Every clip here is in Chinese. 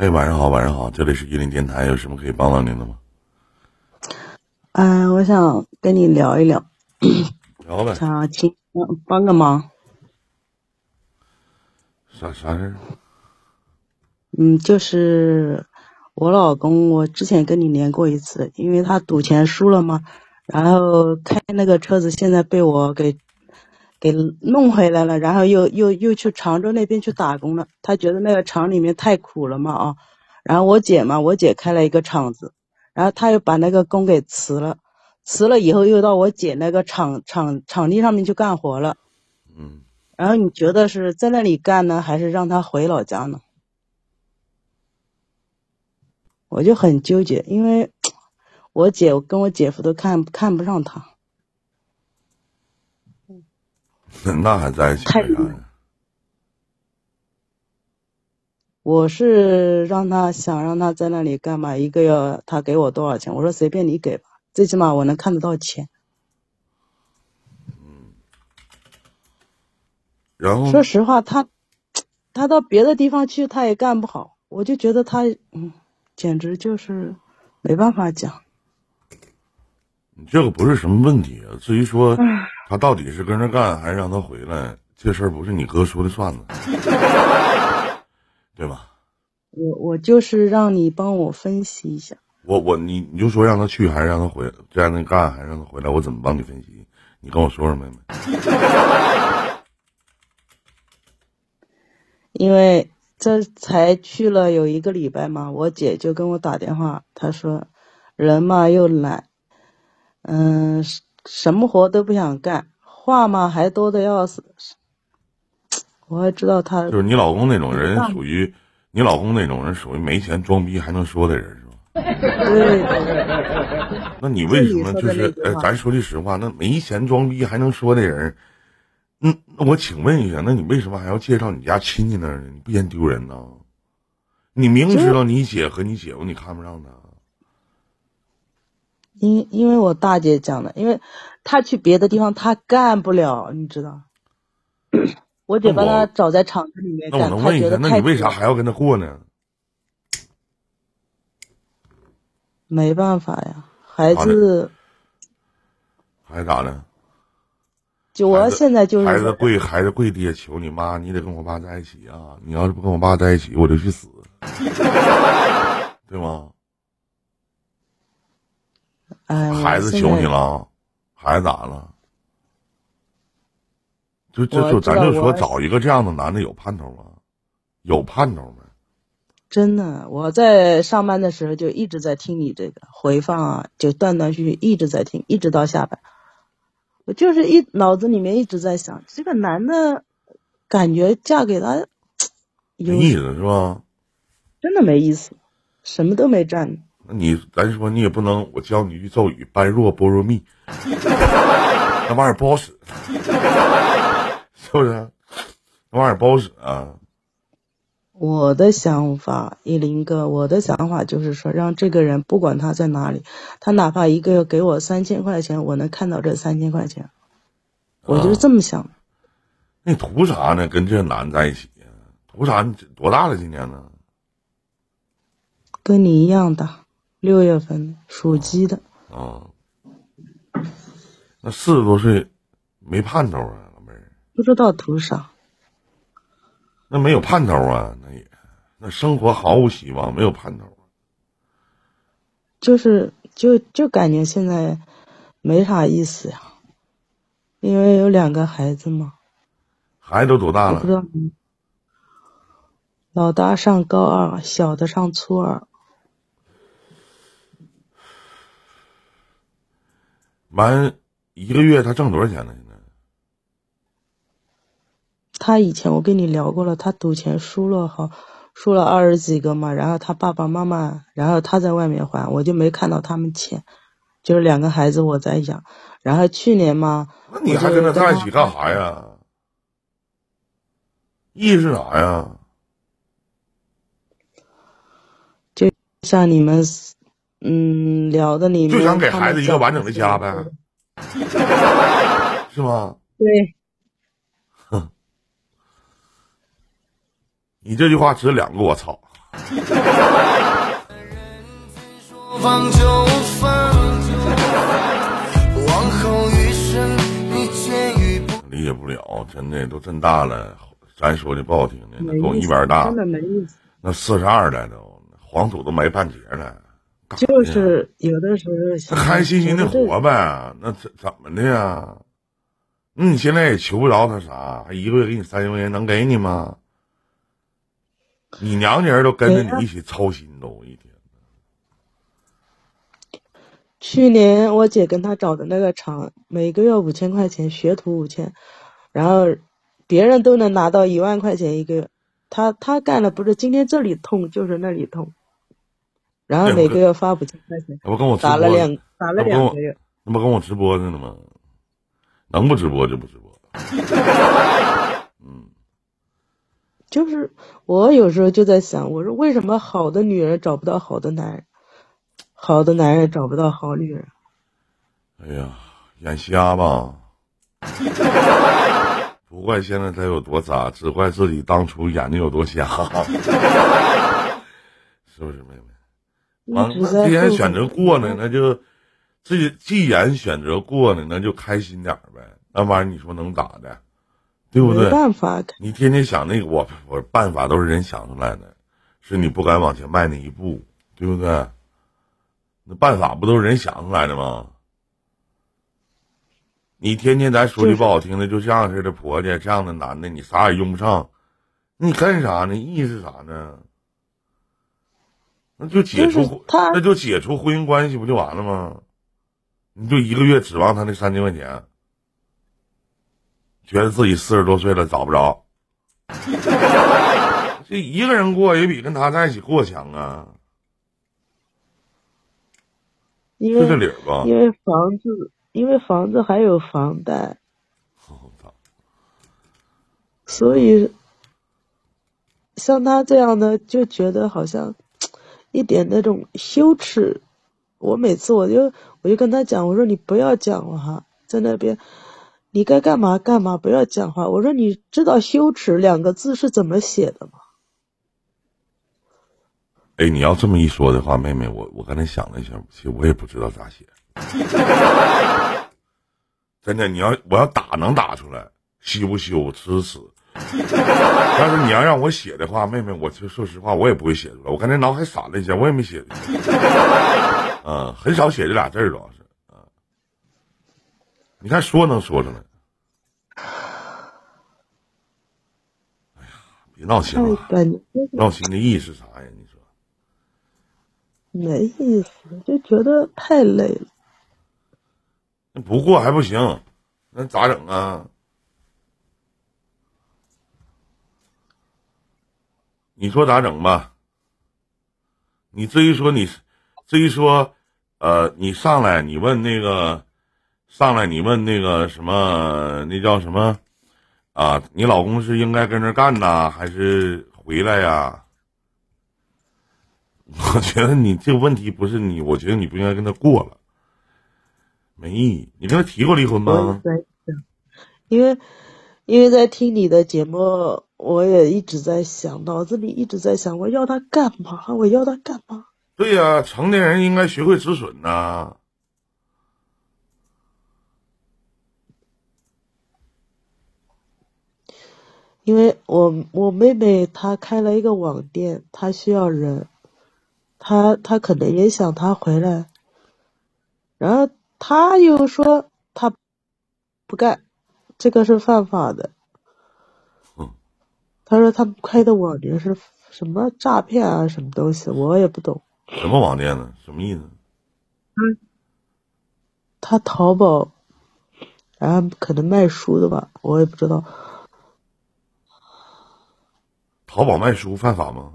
哎，晚上好，晚上好，这里是榆林电台，有什么可以帮到您的吗？嗯、我想跟你聊一聊，聊呗，想请帮帮个忙。啥啥事儿？嗯，就是我老公，我之前跟你连过一次，因为他赌钱输了嘛，然后开那个车子现在被我给给弄回来了，然后又又又去常州那边去打工了。他觉得那个厂里面太苦了嘛啊，然后我姐嘛，我姐开了一个厂子，然后他又把那个工给辞了，辞了以后又到我姐那个厂厂场地上面去干活了。嗯，然后你觉得是在那里干呢，还是让他回老家呢？我就很纠结，因为我姐我跟我姐夫都看看不上他，那 那还在一起太干啥呀？我是让他想让他在那里干嘛，一个月他给我多少钱？我说随便你给吧，最起码我能看得到钱。嗯然后说实话，他他到别的地方去他也干不好，我就觉得他嗯，简直就是没办法讲。你这个不是什么问题啊。至于说他到底是跟着干还是让他回来，这事儿不是你哥说的算的，对吧？我我就是让你帮我分析一下。我我你你就说让他去还是让他回，让他干还是让他回来，我怎么帮你分析？你跟我说说，妹妹。因为这才去了有一个礼拜嘛，我姐就跟我打电话，她说人嘛又懒，嗯，什什么活都不想干，话嘛还多的要死。我还知道他就是你老公那种人属于，你老公那种人属于没钱装逼还能说的人是吧？对 那你为什么就就是哎，咱说句实话，那没钱装逼还能说的人，嗯，那我请问一下，那你为什么还要介绍你家亲戚那儿呢？你不嫌丢人呢？你明知道你姐和你姐夫你看不上他，因因为我大姐讲的，因为她去别的地方她干不了，你知道。我姐把她找在厂子里面那我干，她能问一下，觉得那你为啥还要跟她过呢？没办法呀？孩好的子，还咋的？就我现在就是孩子跪孩子跪地下求你妈，你得跟我爸在一起啊！你要是不跟我爸在一起，我就去死，对吗？哎，孩子求你了，孩子咋了？就就就咱就说找一个这样的男的有盼头吗？有盼头吗？真的，我在上班的时候就一直在听你这个回放啊，就断断续续一直在听，一直到下班。我就是一脑子里面一直在想，这个男的，感觉嫁给他，有没意思是吧？真的没意思，什么都没占。那你咱说你也不能，我教你一句咒语：般若波罗蜜，那玩意儿不好使，是不是？那玩意儿不好使啊。我的想法，依林哥，我的想法就是说，让这个人不管他在哪里，他哪怕一个月给我三千块钱，我能看到这三千块钱，我就是这么想的。那你图啥呢？跟这男在一起呀？图啥？你多大了？今年呢？跟你一样大，六月份属鸡的，啊，那四十多岁没盼头啊，老妹儿，不知道图啥。那没有盼头啊，那也那生活毫无希望，没有盼头。就是就就感觉现在没啥意思呀，因为有两个孩子嘛，孩子都多大了？不知道。老大上高二，小的上初二。完一个月他挣多少钱呢？现在他以前我跟你聊过了，他赌钱输了好，输了二十几个嘛，然后他爸爸妈妈，然后他在外面还，我就没看到他们钱，就是两个孩子我在养，然后去年嘛，那你还跟他在一起干啥呀？意思是啥呀？就像你们，嗯，聊的里面就想给孩子一个完整的家呗，是吗？对，你这句话值两个我操！放就放，往后余生你见与不理解不了，真的都这么大了，咱说的不好听的，那跟我一边大。那四十二了都，黄土都埋半截了，干就是有的时候那开开心心的活呗，那怎怎么的呀？那你现在也求不着他啥，还一个月给你三千块钱，能给你吗？你娘家人都跟着你一起操心都一天。去年我姐跟他找的那个厂，每个月五千块钱，学徒五千，然后别人都能拿到一万块钱一个月，他他干的不是今天这里痛就是那里痛，然后每个月发五千块钱，那不跟我打了两打了两个月，那不跟我直播着呢吗？能不直播就不直播。嗯就是我有时候就在想，我说为什么好的女人找不到好的男人，好的男人找不到好女人？哎呀，眼瞎吧？不怪现在他有多渣，只怪自己当初眼睛有多瞎，是不是妹妹？完既然选择过呢，那就既既然选择过呢，那就开心点呗。那玩意儿你说能咋的？对不没对？办法，你天天想那个，我我办法都是人想出来的，是你不敢往前迈那一步，对不对？那办法不都是人想出来的吗？你天天咱说句不好听的，就这样似的婆家，这样的男的，你啥也用不上，你干啥呢？意义是啥呢？那就解除就那就解除婚姻关系不就完了吗？你就一个月指望他那三千块钱，觉得自己四十多岁了找不着，这一个人过也比跟他在一起过强啊，因是这为理儿吧？因为房子，因为房子还有房贷，所以像他这样的就觉得好像一点那种羞耻。我每次我就我就跟他讲，我说你不要讲话，在那边你该干嘛干嘛，不要讲话。我说你知道羞耻两个字是怎么写的吗？哎，你要这么一说的话，妹妹，我我刚才想了一下，其实我也不知道咋写。真的，你要我要打能打出来，羞不羞，耻不耻。但是你要让我写的话，妹妹，我就说实话，我也不会写出来。我刚才脑海闪了一下，我也没写。嗯，很少写这俩字儿，主要是嗯。你看说能说出来。哎呀，别闹心了，闹心的意义是啥呀？你说。没意思，就觉得太累了。那不过还不行，那咋整啊？你说咋整吧？你至于说你，至于说，呃，你上来你问那个，上来你问那个什么，那叫什么啊？你老公是应该跟着干呢，还是回来呀？我觉得你这个问题不是你，我觉得你不应该跟他过了。没意义。你跟他提过离婚吗？因为因为在听你的节目，我也一直在想，脑子里一直在想，我要他干嘛？我要他干嘛？对呀、成年人应该学会止损呐。因为我我妹妹她开了一个网店，她需要人，她她可能也想她回来，然后他又说他不干，这个是犯法的。嗯她说他们开的网店是什么诈骗啊，什么东西，我也不懂。什么网店呢？什么意思？他淘宝，然后可能卖书的吧，我也不知道。淘宝卖书犯法吗？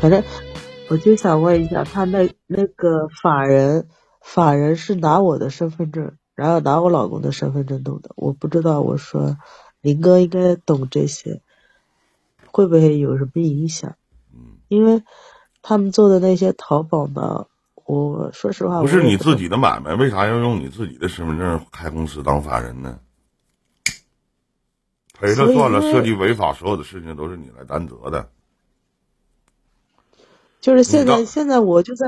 反正我就想问一下，他那那个法人，法人是拿我的身份证，然后拿我老公的身份证弄的，我不知道。我说林哥应该懂这些，会不会有什么影响？嗯，因为他们做的那些淘宝呢，我说实话，不是你自己的买卖，为啥要用你自己的身份证开公司当法人呢？赔了算了，涉及违法，所有的事情都是你来担责的。就是现在现在我就在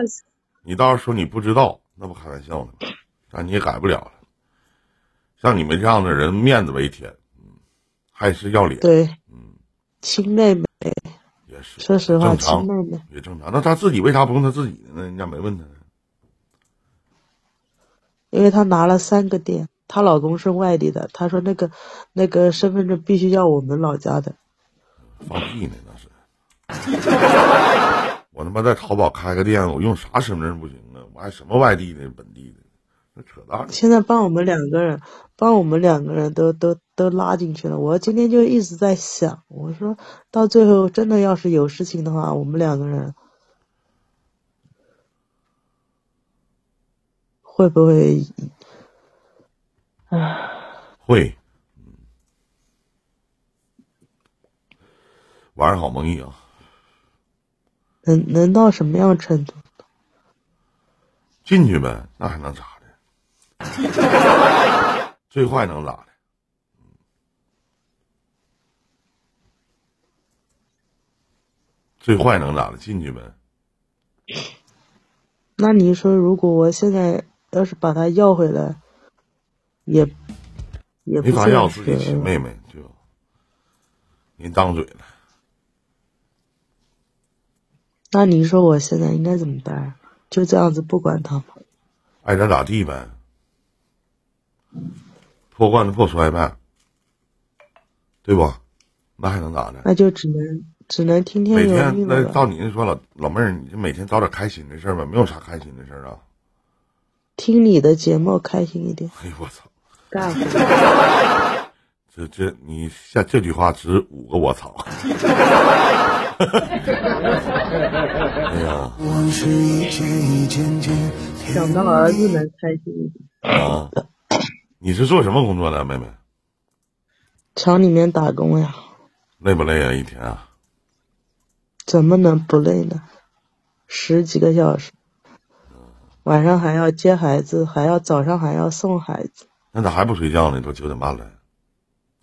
你倒是说你不知道，那不开玩笑呢吗？但你也改不了了。像你们这样的人，面子为天，嗯，还是要脸，对嗯，亲妹妹，也是说实话，亲妹妹，也正常。那他自己为啥不用他自己的呢？人家没问他呢。因为她拿了三个店，她老公是外地的，她说那个那个身份证必须要我们老家的。放屁呢，那是。我他妈在淘宝开个店，我用啥身份证不行啊？我还什么外地的、本地的，那扯淡。现在帮我们两个人，帮我们两个人都都都拉进去了。我今天就一直在想，我说到最后真的要是有事情的话，我们两个人会不会？会，嗯，晚上好蒙毅啊！能能到什么样程度？进去呗，那还能咋的？最坏能咋的？最坏能咋的？进去呗。那你说，如果我现在要是把他要回来，也也没法要自己亲妹妹，就您当嘴了。那你说我现在应该怎么办？就这样子不管他吗？爱咋咋地呗，破罐子破摔呗，对不？那还能咋的？那就只能只能听天由每天命了吧。那照你那说老老妹儿，你就每天找点开心的事儿呗，没有啥开心的事儿啊。听你的节目开心一点，哎呦我操！干活。这这你下这句话值五个我操！哎呀往事一件一件件，想到儿子能开心一点，啊！你是做什么工作的，妹妹？厂里面打工呀，累不累啊？一天啊？怎么能不累呢？十几个小时，晚上还要接孩子，还要早上还要送孩子。那咋还不睡觉呢？都九点半了，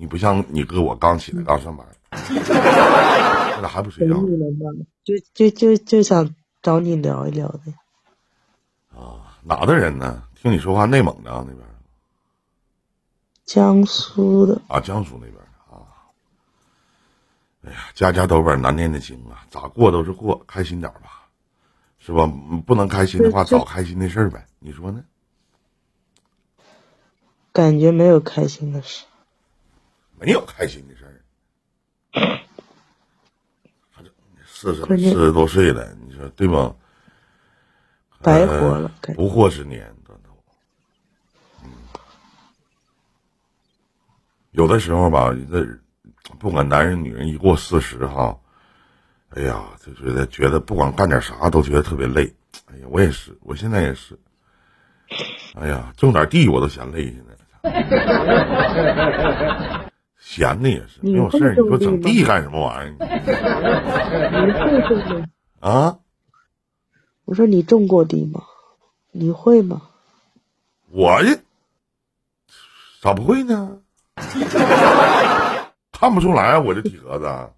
你不像你哥我刚起来刚上班，那咋还不睡觉就就就就想找你聊一聊的。啊？哪的人呢？听你说话内蒙的啊那边江苏的，啊，江苏那边的啊。哎呀，家家都有本难念的经啊，咋过都是过，开心点吧，是吧？嗯不能开心的话，找开心的事儿呗，你说呢？感觉没有开心的事。没有开心的事儿。反正四十四十多岁了，你说对吧？白活了不惑之年。嗯，有的时候吧，这不管男人女人，一过四十哈，哎呀，就觉得觉得不管干点啥都觉得特别累。哎呀，我也是，我现在也是。哎呀，种点地我都嫌累，现在。闲的也是，没你有事儿，你说整地干什么玩意儿？你会种吗？啊？我说你种过地吗？你会吗？我这咋不会呢？看不出来啊，我这体格子。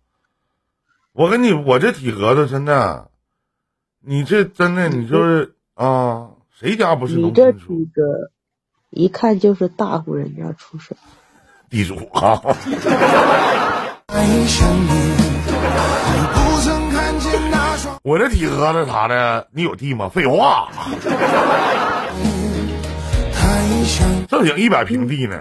我跟你，我这体格子真的，你这真的，你就是啊，谁家不是你这农村出体格，一看就是大户人家出身。地主啊？我这体格子啥的，你有地吗？废话，正经一百平地呢，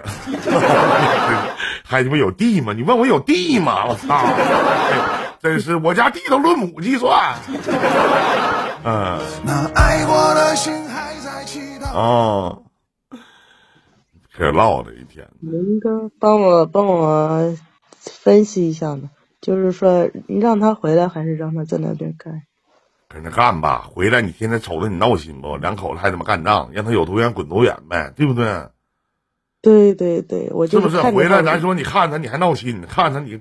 还他妈有地吗？你问我有地吗？我操！哎真是我家地都论亩计算。嗯。那爱过的心还在祈祷。啊，开始唠的一天，您哥，帮我帮我分析一下呢，就是说你让他回来还是让他在那边干？跟着干吧。回来你天天瞅着你闹心不？两口子还他妈干仗，让他有多远滚多远呗，对不对？对对对，我是不是？就是回来咱说你看他你还闹心，看他你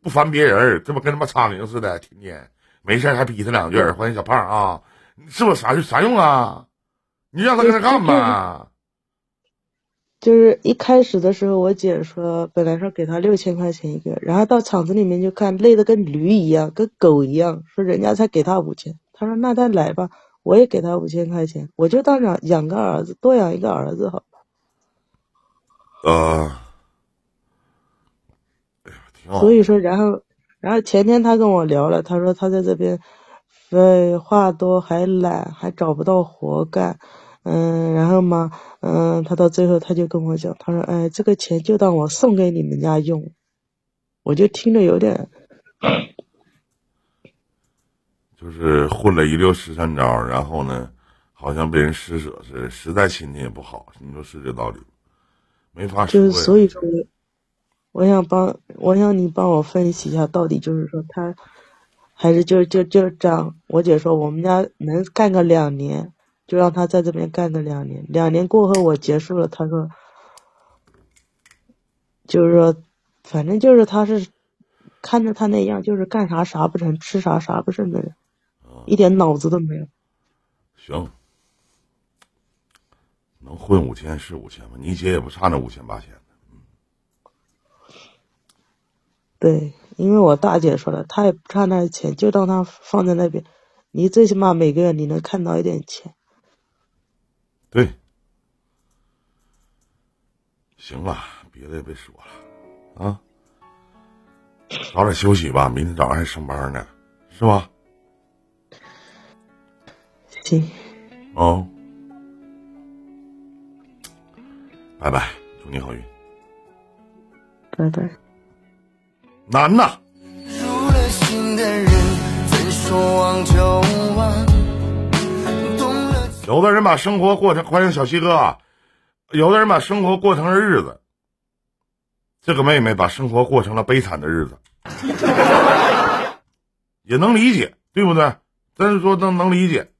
不烦别人，这不跟他妈苍蝇似的，天天没事还逼他两句，欢迎小胖啊，是不是啥啥用啊？你让他跟他干吧。就是一开始的时候，我姐说本来说给他六千块钱一个，然后到厂子里面就看累得跟驴一样，跟狗一样，说人家才给他五千，他说那他来吧，我也给他五千块钱，我就当养养个儿子，多养一个儿子好。呃，哎呀，挺好。所以说，然后，然后前天他跟我聊了，他说他在这边，废话多，还懒，还找不到活干，嗯，然后嘛，嗯，他到最后他就跟我讲，他说，哎，这个钱就当我送给你们家用，我就听着有点，就是混了一溜十三招，然后呢，好像被人施舍似的，实在心情也不好，你说是这道理吗？没法说就是。所以说，我想帮，我想你帮我分析一下，到底就是说他，还是就就就这样。我姐说我们家能干个两年，就让他在这边干个两年，两年过后我结束了，他说，就是说，反正就是他是看着他那样，就是干啥啥不成，吃啥啥不剩的人，一点脑子都没有。行，能混五千是五千吧？你姐也不差那五千八千的。对，因为我大姐说了，她也不差那钱，就当她放在那边，你最起码每个月你能看到一点钱。对，行了，别的也别说了，啊，早点休息吧，明天早上还上班呢，是吧？行，哦，拜拜，祝你好运。拜拜。难呐，入了心的人，怎说忘就忘？有的人把生活过成，欢迎小西哥，有的人把生活过成了日子，这个妹妹把生活过成了悲惨的日子，也能理解，对不对？但是说能能理解，